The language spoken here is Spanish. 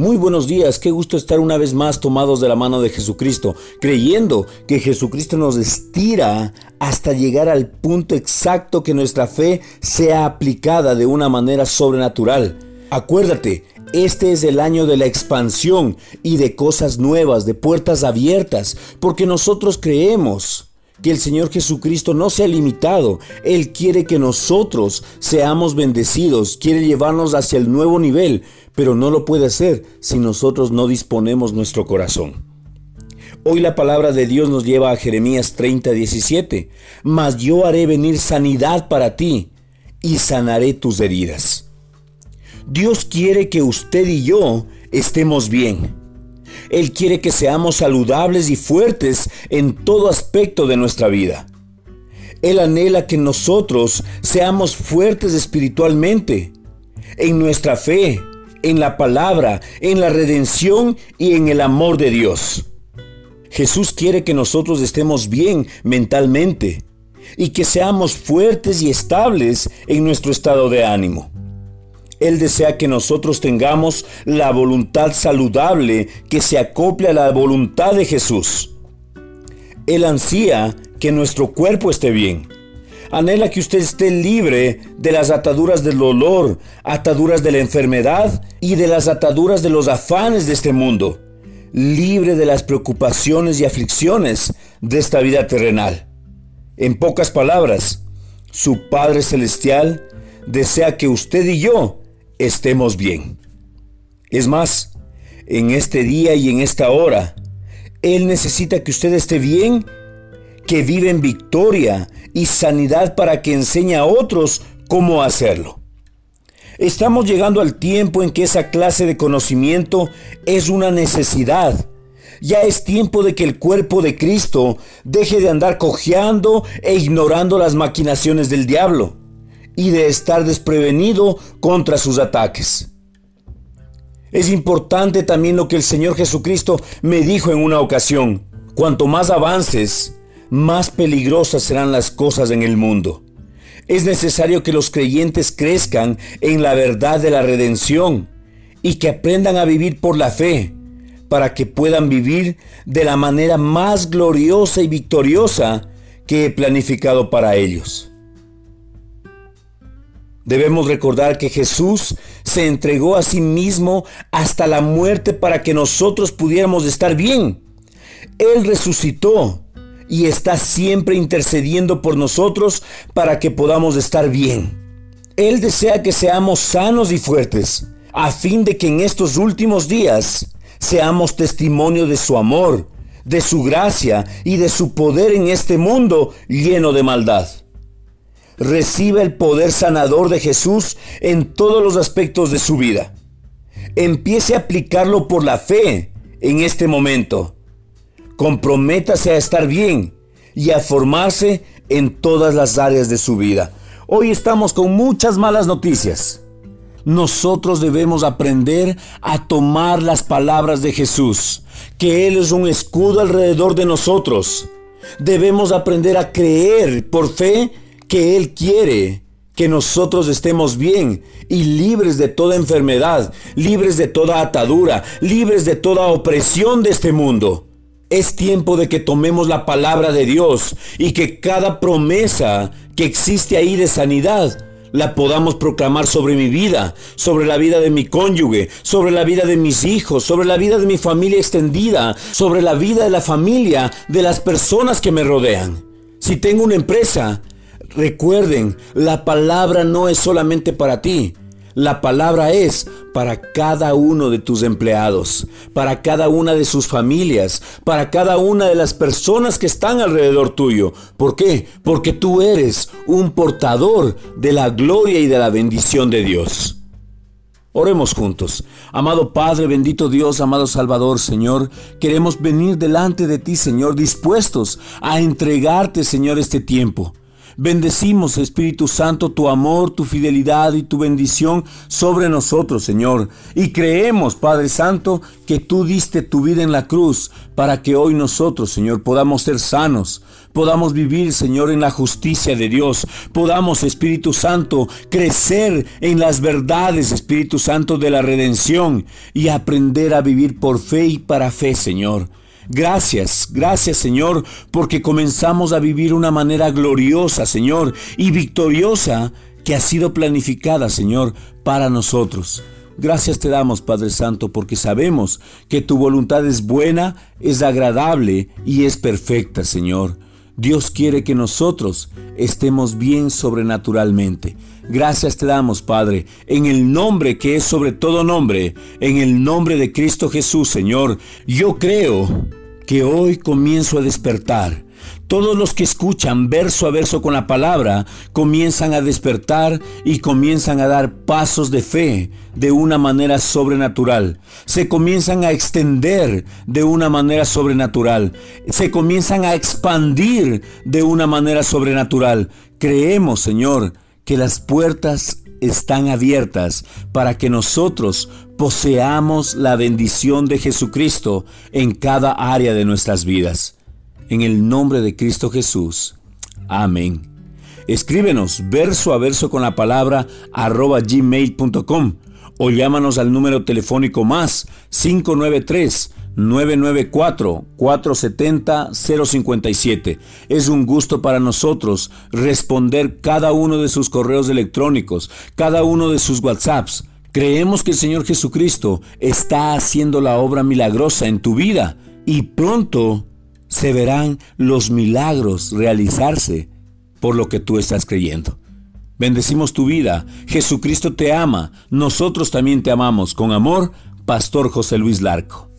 Muy buenos días, qué gusto estar una vez más tomados de la mano de Jesucristo, creyendo que Jesucristo nos estira hasta llegar al punto exacto que nuestra fe sea aplicada de una manera sobrenatural. Acuérdate, este es el año de la expansión y de cosas nuevas, de puertas abiertas, porque nosotros creemos que el Señor Jesucristo no se ha limitado. Él quiere que nosotros seamos bendecidos, quiere llevarnos hacia el nuevo nivel, pero no lo puede hacer si nosotros no disponemos nuestro corazón. Hoy la palabra de Dios nos lleva a Jeremías 30, 17. Mas yo haré venir sanidad para ti y sanaré tus heridas. Dios quiere que usted y yo estemos bien. Él quiere que seamos saludables y fuertes en todo aspecto de nuestra vida. Él anhela que nosotros seamos fuertes espiritualmente, en nuestra fe, en la palabra, en la redención y en el amor de Dios. Jesús quiere que nosotros estemos bien mentalmente y que seamos fuertes y estables en nuestro estado de ánimo. Él desea que nosotros tengamos la voluntad saludable que se acople a la voluntad de Jesús. Él ansía que nuestro cuerpo esté bien. Anhela que usted esté libre de las ataduras del dolor, ataduras de la enfermedad y de las ataduras de los afanes de este mundo. Libre de las preocupaciones y aflicciones de esta vida terrenal. En pocas palabras, su Padre Celestial desea que usted y yo estemos bien. Es más, en este día y en esta hora, Él necesita que usted esté bien, que vive en victoria y sanidad para que enseñe a otros cómo hacerlo. Estamos llegando al tiempo en que esa clase de conocimiento es una necesidad. Ya es tiempo de que el cuerpo de Cristo deje de andar cojeando e ignorando las maquinaciones del diablo y de estar desprevenido contra sus ataques. Es importante también lo que el Señor Jesucristo me dijo en una ocasión. Cuanto más avances, más peligrosas serán las cosas en el mundo. Es necesario que los creyentes crezcan en la verdad de la redención y que aprendan a vivir por la fe para que puedan vivir de la manera más gloriosa y victoriosa que he planificado para ellos. Debemos recordar que Jesús se entregó a sí mismo hasta la muerte para que nosotros pudiéramos estar bien. Él resucitó y está siempre intercediendo por nosotros para que podamos estar bien. Él desea que seamos sanos y fuertes, a fin de que en estos últimos días seamos testimonio de su amor, de su gracia y de su poder en este mundo lleno de maldad recibe el poder sanador de Jesús en todos los aspectos de su vida. Empiece a aplicarlo por la fe en este momento. Comprométase a estar bien y a formarse en todas las áreas de su vida. Hoy estamos con muchas malas noticias. Nosotros debemos aprender a tomar las palabras de Jesús, que Él es un escudo alrededor de nosotros. Debemos aprender a creer por fe que Él quiere que nosotros estemos bien y libres de toda enfermedad, libres de toda atadura, libres de toda opresión de este mundo. Es tiempo de que tomemos la palabra de Dios y que cada promesa que existe ahí de sanidad la podamos proclamar sobre mi vida, sobre la vida de mi cónyuge, sobre la vida de mis hijos, sobre la vida de mi familia extendida, sobre la vida de la familia de las personas que me rodean. Si tengo una empresa, Recuerden, la palabra no es solamente para ti. La palabra es para cada uno de tus empleados, para cada una de sus familias, para cada una de las personas que están alrededor tuyo. ¿Por qué? Porque tú eres un portador de la gloria y de la bendición de Dios. Oremos juntos. Amado Padre, bendito Dios, amado Salvador, Señor, queremos venir delante de ti, Señor, dispuestos a entregarte, Señor, este tiempo. Bendecimos, Espíritu Santo, tu amor, tu fidelidad y tu bendición sobre nosotros, Señor. Y creemos, Padre Santo, que tú diste tu vida en la cruz para que hoy nosotros, Señor, podamos ser sanos, podamos vivir, Señor, en la justicia de Dios. Podamos, Espíritu Santo, crecer en las verdades, Espíritu Santo, de la redención y aprender a vivir por fe y para fe, Señor. Gracias, gracias Señor, porque comenzamos a vivir una manera gloriosa, Señor, y victoriosa que ha sido planificada, Señor, para nosotros. Gracias te damos, Padre Santo, porque sabemos que tu voluntad es buena, es agradable y es perfecta, Señor. Dios quiere que nosotros estemos bien sobrenaturalmente. Gracias te damos, Padre, en el nombre que es sobre todo nombre, en el nombre de Cristo Jesús, Señor. Yo creo que hoy comienzo a despertar todos los que escuchan verso a verso con la palabra comienzan a despertar y comienzan a dar pasos de fe de una manera sobrenatural. Se comienzan a extender de una manera sobrenatural. Se comienzan a expandir de una manera sobrenatural. Creemos, Señor, que las puertas están abiertas para que nosotros poseamos la bendición de Jesucristo en cada área de nuestras vidas en el nombre de Cristo Jesús. Amén. Escríbenos verso a verso con la palabra arroba gmail.com o llámanos al número telefónico más 593 994 470 057. Es un gusto para nosotros responder cada uno de sus correos electrónicos, cada uno de sus WhatsApps. Creemos que el Señor Jesucristo está haciendo la obra milagrosa en tu vida y pronto se verán los milagros realizarse por lo que tú estás creyendo. Bendecimos tu vida. Jesucristo te ama. Nosotros también te amamos. Con amor, Pastor José Luis Larco.